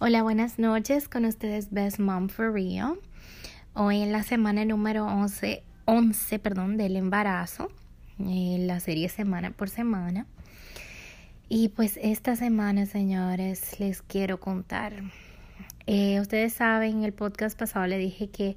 Hola, buenas noches. Con ustedes Best Mom for Real. Hoy en la semana número 11, 11 perdón, del embarazo. Eh, la serie semana por semana. Y pues esta semana, señores, les quiero contar. Eh, ustedes saben, en el podcast pasado le dije que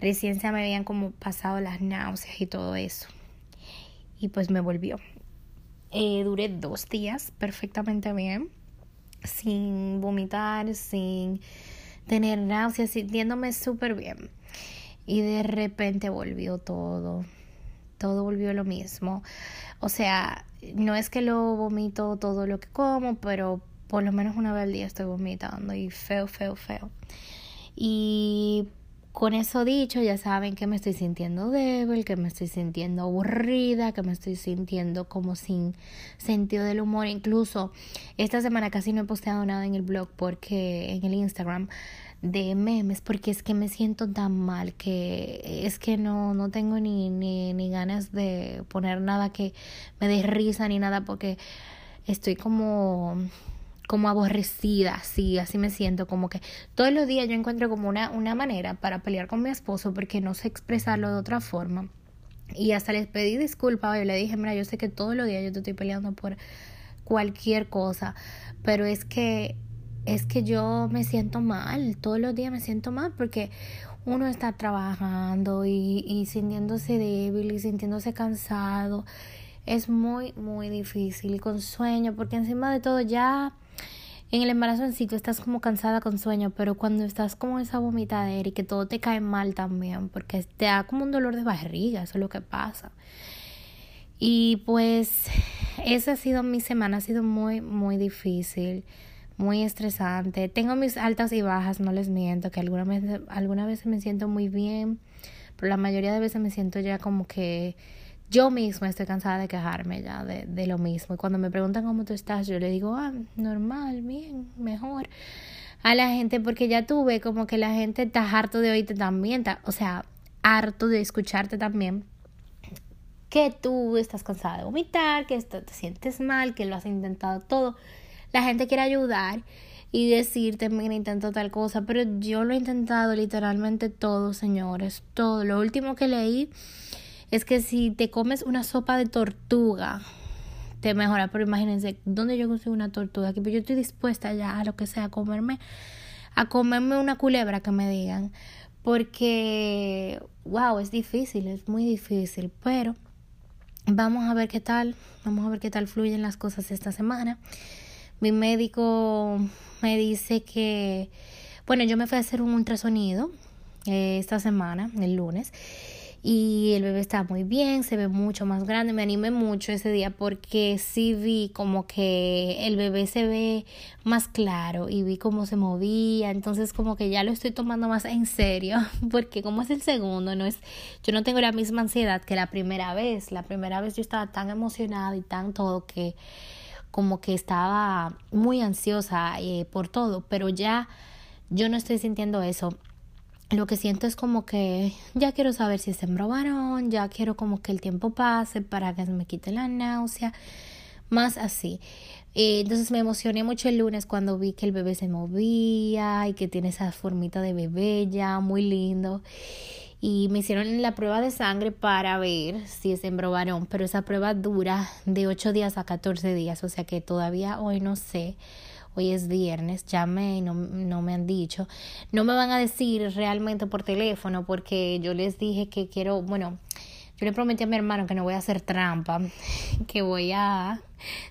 recién se me habían como pasado las náuseas y todo eso. Y pues me volvió. Eh, duré dos días perfectamente bien sin vomitar, sin tener náuseas, sintiéndome súper bien. Y de repente volvió todo, todo volvió lo mismo. O sea, no es que lo vomito todo lo que como, pero por lo menos una vez al día estoy vomitando y feo, feo, feo. Y con eso dicho, ya saben que me estoy sintiendo débil, que me estoy sintiendo aburrida, que me estoy sintiendo como sin sentido del humor. Incluso esta semana casi no he posteado nada en el blog porque en el Instagram de memes porque es que me siento tan mal que es que no, no tengo ni, ni, ni ganas de poner nada que me dé risa ni nada porque estoy como como aborrecida, así, así me siento, como que todos los días yo encuentro como una, una manera para pelear con mi esposo porque no sé expresarlo de otra forma. Y hasta les pedí disculpas, yo le dije, mira, yo sé que todos los días yo te estoy peleando por cualquier cosa, pero es que es que yo me siento mal, todos los días me siento mal porque uno está trabajando y, y sintiéndose débil y sintiéndose cansado. Es muy, muy difícil con sueño, porque encima de todo ya en el embarazo en sí tú estás como cansada con sueño, pero cuando estás como esa vomitadera y que todo te cae mal también, porque te da como un dolor de barriga, eso es lo que pasa. Y pues esa ha sido mi semana, ha sido muy, muy difícil, muy estresante. Tengo mis altas y bajas, no les miento, que alguna vez, alguna vez me siento muy bien, pero la mayoría de veces me siento ya como que yo misma estoy cansada de quejarme ya de, de, lo mismo. Y cuando me preguntan cómo tú estás, yo le digo, ah, normal, bien, mejor. A la gente, porque ya tuve como que la gente está harto de oírte también, o sea, harto de escucharte también. Que tú estás cansada de vomitar, que te sientes mal, que lo has intentado todo. La gente quiere ayudar y decirte, mira, intento tal cosa, pero yo lo he intentado literalmente todo, señores, todo. Lo último que leí es que si te comes una sopa de tortuga, te mejora. Pero imagínense, ¿dónde yo consigo una tortuga? Aquí, pues yo estoy dispuesta ya a lo que sea, a comerme, a comerme una culebra que me digan. Porque, wow, es difícil, es muy difícil. Pero vamos a ver qué tal, vamos a ver qué tal fluyen las cosas esta semana. Mi médico me dice que, bueno, yo me fui a hacer un ultrasonido eh, esta semana, el lunes y el bebé está muy bien, se ve mucho más grande, me animé mucho ese día porque sí vi como que el bebé se ve más claro y vi cómo se movía, entonces como que ya lo estoy tomando más en serio porque como es el segundo, no es yo no tengo la misma ansiedad que la primera vez, la primera vez yo estaba tan emocionada y tan todo que como que estaba muy ansiosa eh, por todo, pero ya yo no estoy sintiendo eso lo que siento es como que ya quiero saber si es hembra varón, ya quiero como que el tiempo pase para que se me quite la náusea, más así. Eh, entonces me emocioné mucho el lunes cuando vi que el bebé se movía y que tiene esa formita de bebé ya muy lindo. Y me hicieron la prueba de sangre para ver si es hembra varón, pero esa prueba dura de 8 días a 14 días, o sea que todavía hoy no sé hoy es viernes, llamé y no, no me han dicho. No me van a decir realmente por teléfono porque yo les dije que quiero, bueno, yo le prometí a mi hermano que no voy a hacer trampa, que voy a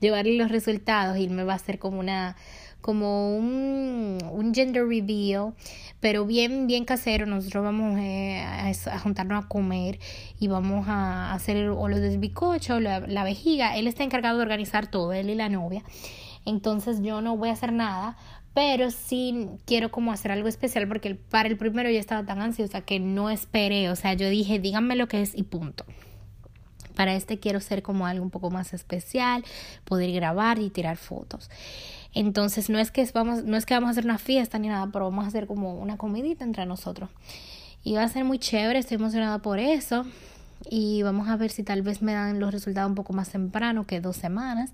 llevarle los resultados y me va a hacer como una como un, un gender reveal, pero bien, bien casero. Nosotros vamos eh, a, juntarnos a comer y vamos a hacer o lo del la, la vejiga. Él está encargado de organizar todo, él y la novia entonces yo no voy a hacer nada, pero sí quiero como hacer algo especial porque para el primero yo estaba tan ansiosa que no esperé, o sea, yo dije, díganme lo que es y punto. Para este quiero ser como algo un poco más especial, poder grabar y tirar fotos. Entonces no es que vamos, no es que vamos a hacer una fiesta ni nada, pero vamos a hacer como una comidita entre nosotros. Y va a ser muy chévere, estoy emocionada por eso. Y vamos a ver si tal vez me dan los resultados un poco más temprano que dos semanas.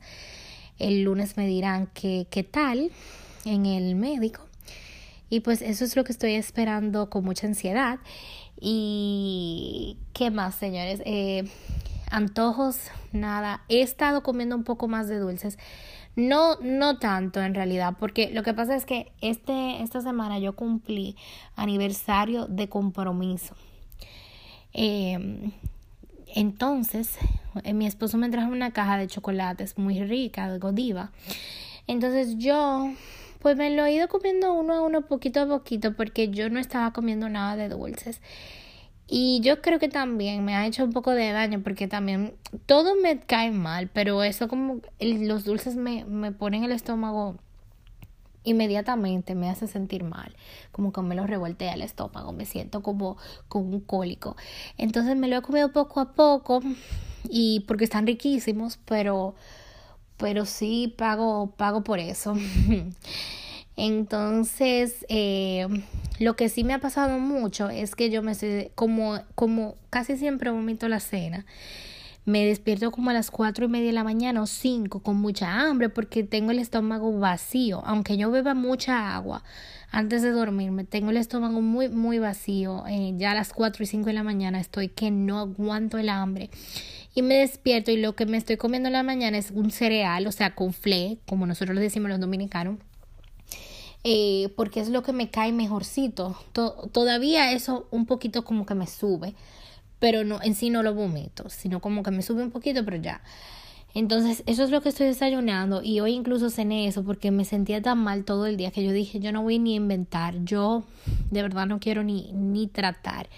El lunes me dirán qué, qué tal en el médico. Y pues eso es lo que estoy esperando con mucha ansiedad. Y qué más, señores. Eh, antojos, nada. He estado comiendo un poco más de dulces. No, no tanto en realidad, porque lo que pasa es que este, esta semana yo cumplí aniversario de compromiso. Eh, entonces, mi esposo me trajo una caja de chocolates muy rica, de Godiva. Entonces yo, pues me lo he ido comiendo uno a uno, poquito a poquito, porque yo no estaba comiendo nada de dulces. Y yo creo que también me ha hecho un poco de daño porque también todo me cae mal, pero eso como los dulces me, me ponen el estómago inmediatamente me hace sentir mal, como que me lo revoltea el estómago, me siento como con un cólico. Entonces me lo he comido poco a poco y porque están riquísimos, pero pero sí pago pago por eso. Entonces, eh, lo que sí me ha pasado mucho es que yo me sé, como, como casi siempre vomito la cena, me despierto como a las cuatro y media de la mañana o cinco con mucha hambre porque tengo el estómago vacío. Aunque yo beba mucha agua antes de dormirme, tengo el estómago muy, muy vacío. Eh, ya a las cuatro y cinco de la mañana estoy que no aguanto el hambre. Y me despierto y lo que me estoy comiendo en la mañana es un cereal, o sea, con fle, como nosotros lo decimos los dominicanos. Eh, porque es lo que me cae mejorcito. todavía eso un poquito como que me sube pero no, en sí no lo vomito, sino como que me sube un poquito, pero ya. Entonces, eso es lo que estoy desayunando y hoy incluso cené eso porque me sentía tan mal todo el día que yo dije, yo no voy ni a inventar, yo de verdad no quiero ni, ni tratar.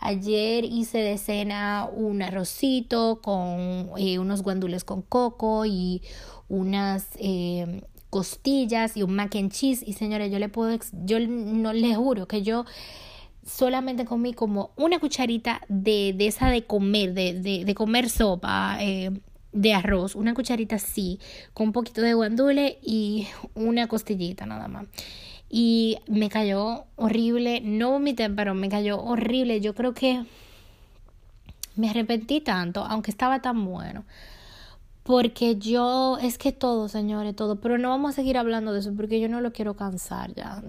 Ayer hice de cena un arrocito con eh, unos guandules con coco y unas eh, costillas y un mac and cheese. Y señores, yo le puedo, yo no le juro que yo solamente comí como una cucharita de, de esa de comer, de, de, de comer sopa eh, de arroz, una cucharita así, con un poquito de guandule y una costillita nada más. Y me cayó horrible, no vomité, pero me cayó horrible. Yo creo que me arrepentí tanto, aunque estaba tan bueno. Porque yo, es que todo, señores, todo, pero no vamos a seguir hablando de eso porque yo no lo quiero cansar ya.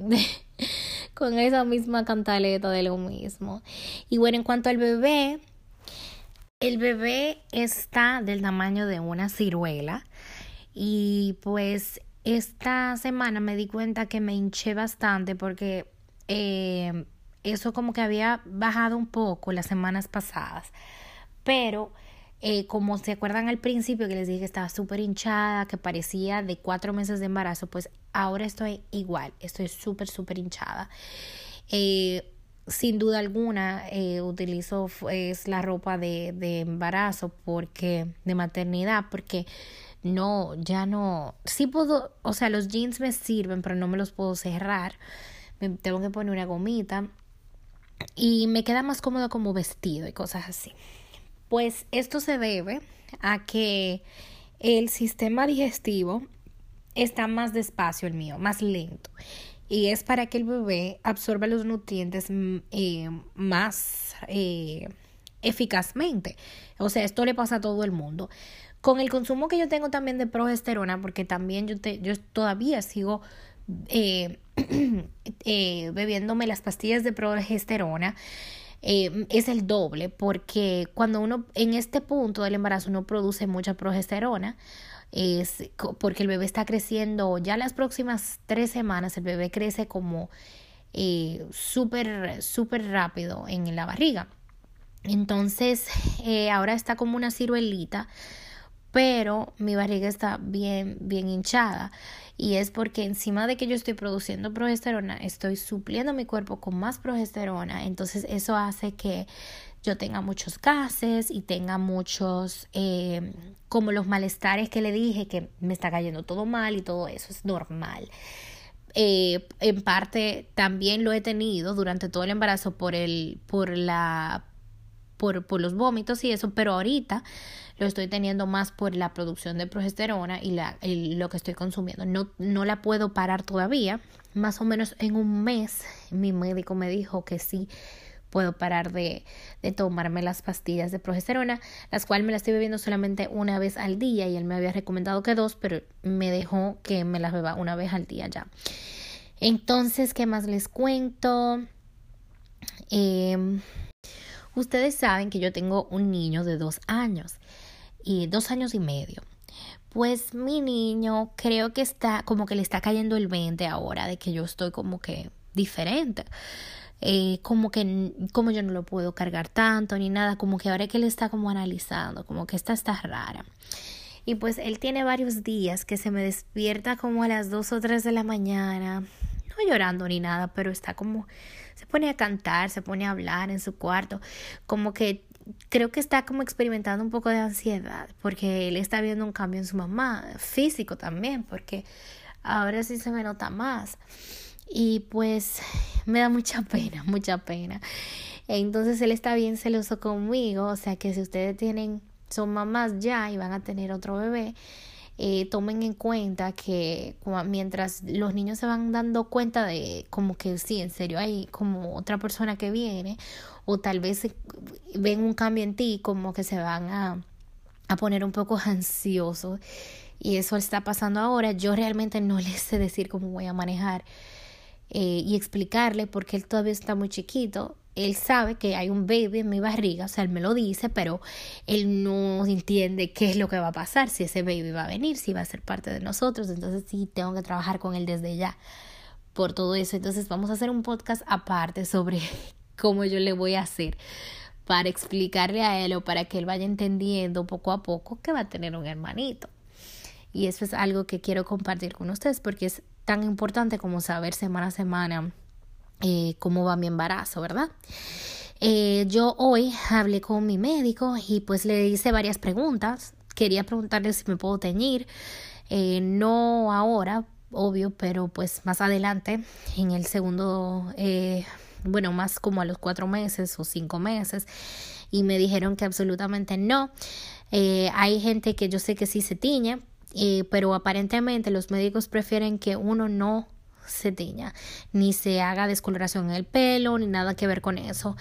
con esa misma cantaleta de lo mismo. Y bueno, en cuanto al bebé, el bebé está del tamaño de una ciruela y pues esta semana me di cuenta que me hinché bastante porque eh, eso como que había bajado un poco las semanas pasadas, pero eh, como se acuerdan al principio que les dije que estaba súper hinchada, que parecía de cuatro meses de embarazo, pues ahora estoy igual, estoy súper, súper hinchada. Eh, sin duda alguna eh, utilizo es la ropa de, de embarazo porque de maternidad porque no ya no sí puedo o sea los jeans me sirven pero no me los puedo cerrar me tengo que poner una gomita y me queda más cómodo como vestido y cosas así pues esto se debe a que el sistema digestivo está más despacio el mío, más lento. Y es para que el bebé absorba los nutrientes mm, eh, más eh, eficazmente. O sea, esto le pasa a todo el mundo. Con el consumo que yo tengo también de progesterona, porque también yo, te, yo todavía sigo eh, bebiéndome las pastillas de progesterona, eh, es el doble porque cuando uno en este punto del embarazo no produce mucha progesterona es porque el bebé está creciendo ya las próximas tres semanas el bebé crece como eh, súper súper rápido en la barriga. Entonces eh, ahora está como una ciruelita pero mi barriga está bien bien hinchada. Y es porque encima de que yo estoy produciendo progesterona, estoy supliendo mi cuerpo con más progesterona, entonces eso hace que yo tenga muchos gases y tenga muchos, eh, como los malestares que le dije, que me está cayendo todo mal y todo eso. Es normal. Eh, en parte también lo he tenido durante todo el embarazo por el, por la, por, por los vómitos y eso, pero ahorita lo estoy teniendo más por la producción de progesterona y, lo que estoy consumiendo. No, no la puedo parar todavía. Más o menos en un mes mi médico me dijo que sí puedo parar de, de, tomarme las pastillas de progesterona, las cuales me las estoy bebiendo solamente una vez al día y él me había recomendado que dos, pero me dejó que me las beba una vez al día ya. Entonces, ¿qué más les cuento? Em, ustedes saben que yo tengo un niño de dos años y dos años y medio. Pues mi niño creo que está como que le está cayendo el 20 ahora de que yo estoy como que diferente. Eh, como que como yo no lo puedo cargar tanto ni nada, como que ahora que él está como analizando, como que esta está rara. Y pues él tiene varios días que se me despierta como a las 2 o 3 de la mañana, no llorando ni nada, pero está como, se pone a cantar, se pone a hablar en su cuarto, como que creo que está como experimentando un poco de ansiedad, porque él está viendo un cambio en su mamá, físico también, porque ahora sí se me nota más. Y pues me da mucha pena, mucha pena. Entonces él está bien celoso conmigo, o sea que si ustedes tienen, son mamás ya y van a tener otro bebé, eh, tomen en cuenta que mientras los niños se van dando cuenta de como que sí, en serio hay como otra persona que viene o tal vez ven un cambio en ti como que se van a, a poner un poco ansiosos y eso está pasando ahora. Yo realmente no les sé decir cómo voy a manejar eh, y explicarle porque él todavía está muy chiquito. Él sabe que hay un baby en mi barriga, o sea, él me lo dice, pero él no entiende qué es lo que va a pasar, si ese baby va a venir, si va a ser parte de nosotros. Entonces sí, tengo que trabajar con él desde ya por todo eso. Entonces vamos a hacer un podcast aparte sobre cómo yo le voy a hacer para explicarle a él o para que él vaya entendiendo poco a poco que va a tener un hermanito. Y eso es algo que quiero compartir con ustedes porque es tan importante como saber semana a semana eh, cómo va mi embarazo, ¿verdad? Eh, yo hoy hablé con mi médico y pues le hice varias preguntas. Quería preguntarle si me puedo teñir. Eh, no ahora, obvio, pero pues más adelante, en el segundo, bueno, más como a los cuatro meses o cinco meses. Y me dijeron que absolutamente no. hay gente que yo sé que sí se tiñe, pero aparentemente los médicos prefieren que uno no se tiña, ni se haga descoloración en el pelo, ni nada que ver con eso.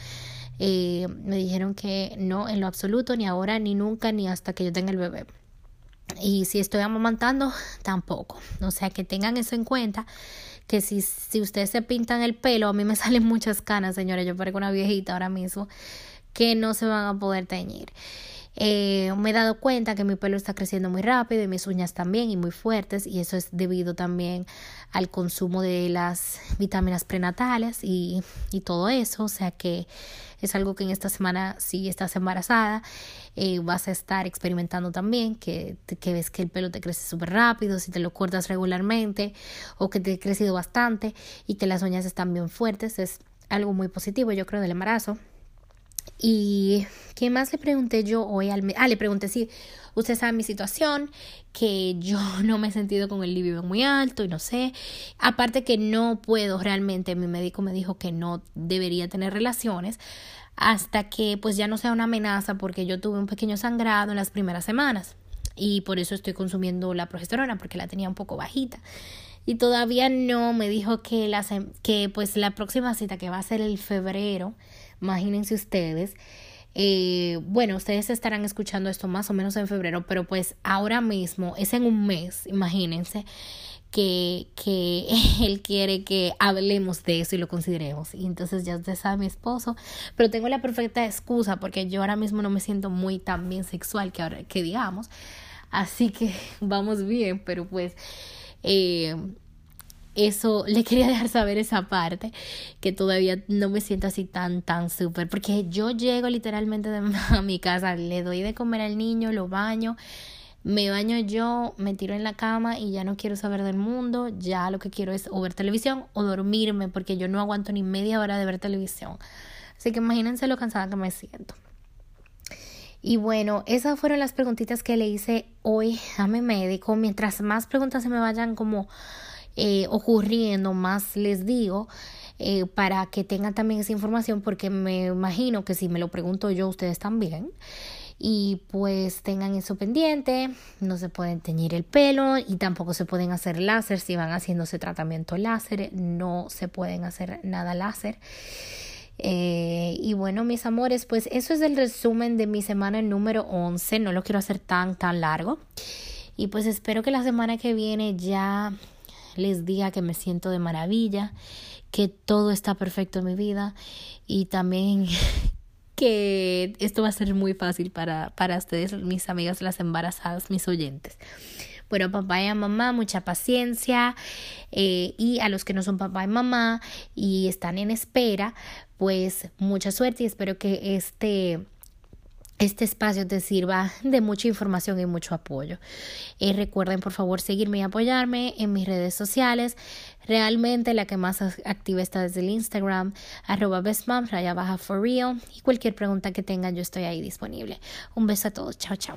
Eh, me dijeron que no en lo absoluto, ni ahora, ni nunca, ni hasta que yo tenga el bebé. Y si estoy amamantando, tampoco. O sea que tengan eso en cuenta. Que si, si ustedes se pintan el pelo, a mí me salen muchas canas, señores. Yo parezco una viejita ahora mismo. Que no se van a poder teñir. Eh, me he dado cuenta que mi pelo está creciendo muy rápido y mis uñas también y muy fuertes y eso es debido también al consumo de las vitaminas prenatales y, y todo eso, o sea que es algo que en esta semana si estás embarazada eh, vas a estar experimentando también, que, que ves que el pelo te crece súper rápido, si te lo cortas regularmente o que te ha crecido bastante y que las uñas están bien fuertes, es algo muy positivo yo creo del embarazo y ¿qué más le pregunté yo hoy al Ah, le pregunté si usted sabe mi situación, que yo no me he sentido con el libido muy alto y no sé. Aparte que no puedo realmente, mi médico me dijo que no debería tener relaciones hasta que pues ya no sea una amenaza porque yo tuve un pequeño sangrado en las primeras semanas y por eso estoy consumiendo la progesterona porque la tenía un poco bajita. Y todavía no me dijo que, la, que pues la próxima cita que va a ser el febrero Imagínense ustedes. Eh, bueno, ustedes estarán escuchando esto más o menos en febrero, pero pues ahora mismo es en un mes, imagínense que, que él quiere que hablemos de eso y lo consideremos. Y entonces ya usted sabe mi esposo, pero tengo la perfecta excusa porque yo ahora mismo no me siento muy tan bien sexual que ahora que digamos. Así que vamos bien, pero pues eh, eso le quería dejar saber esa parte que todavía no me siento así tan tan súper porque yo llego literalmente a mi casa le doy de comer al niño lo baño me baño yo me tiro en la cama y ya no quiero saber del mundo ya lo que quiero es o ver televisión o dormirme porque yo no aguanto ni media hora de ver televisión así que imagínense lo cansada que me siento y bueno, esas fueron las preguntitas que le hice hoy a mi médico. Mientras más preguntas se me vayan como eh, ocurriendo, más les digo, eh, para que tengan también esa información, porque me imagino que si me lo pregunto yo, ustedes también. Y pues tengan eso pendiente, no se pueden teñir el pelo y tampoco se pueden hacer láser si van haciéndose tratamiento láser, no se pueden hacer nada láser. Eh, y bueno, mis amores, pues eso es el resumen de mi semana número 11. No lo quiero hacer tan, tan largo. Y pues espero que la semana que viene ya les diga que me siento de maravilla, que todo está perfecto en mi vida y también que esto va a ser muy fácil para, para ustedes, mis amigas, las embarazadas, mis oyentes. Bueno, papá y mamá, mucha paciencia. Eh, y a los que no son papá y mamá y están en espera, pues mucha suerte y espero que este este espacio te sirva de mucha información y mucho apoyo. Y recuerden por favor seguirme y apoyarme en mis redes sociales. Realmente la que más activa está desde el Instagram, arroba bestmom, raya. Y cualquier pregunta que tengan yo estoy ahí disponible. Un beso a todos. Chao, chao.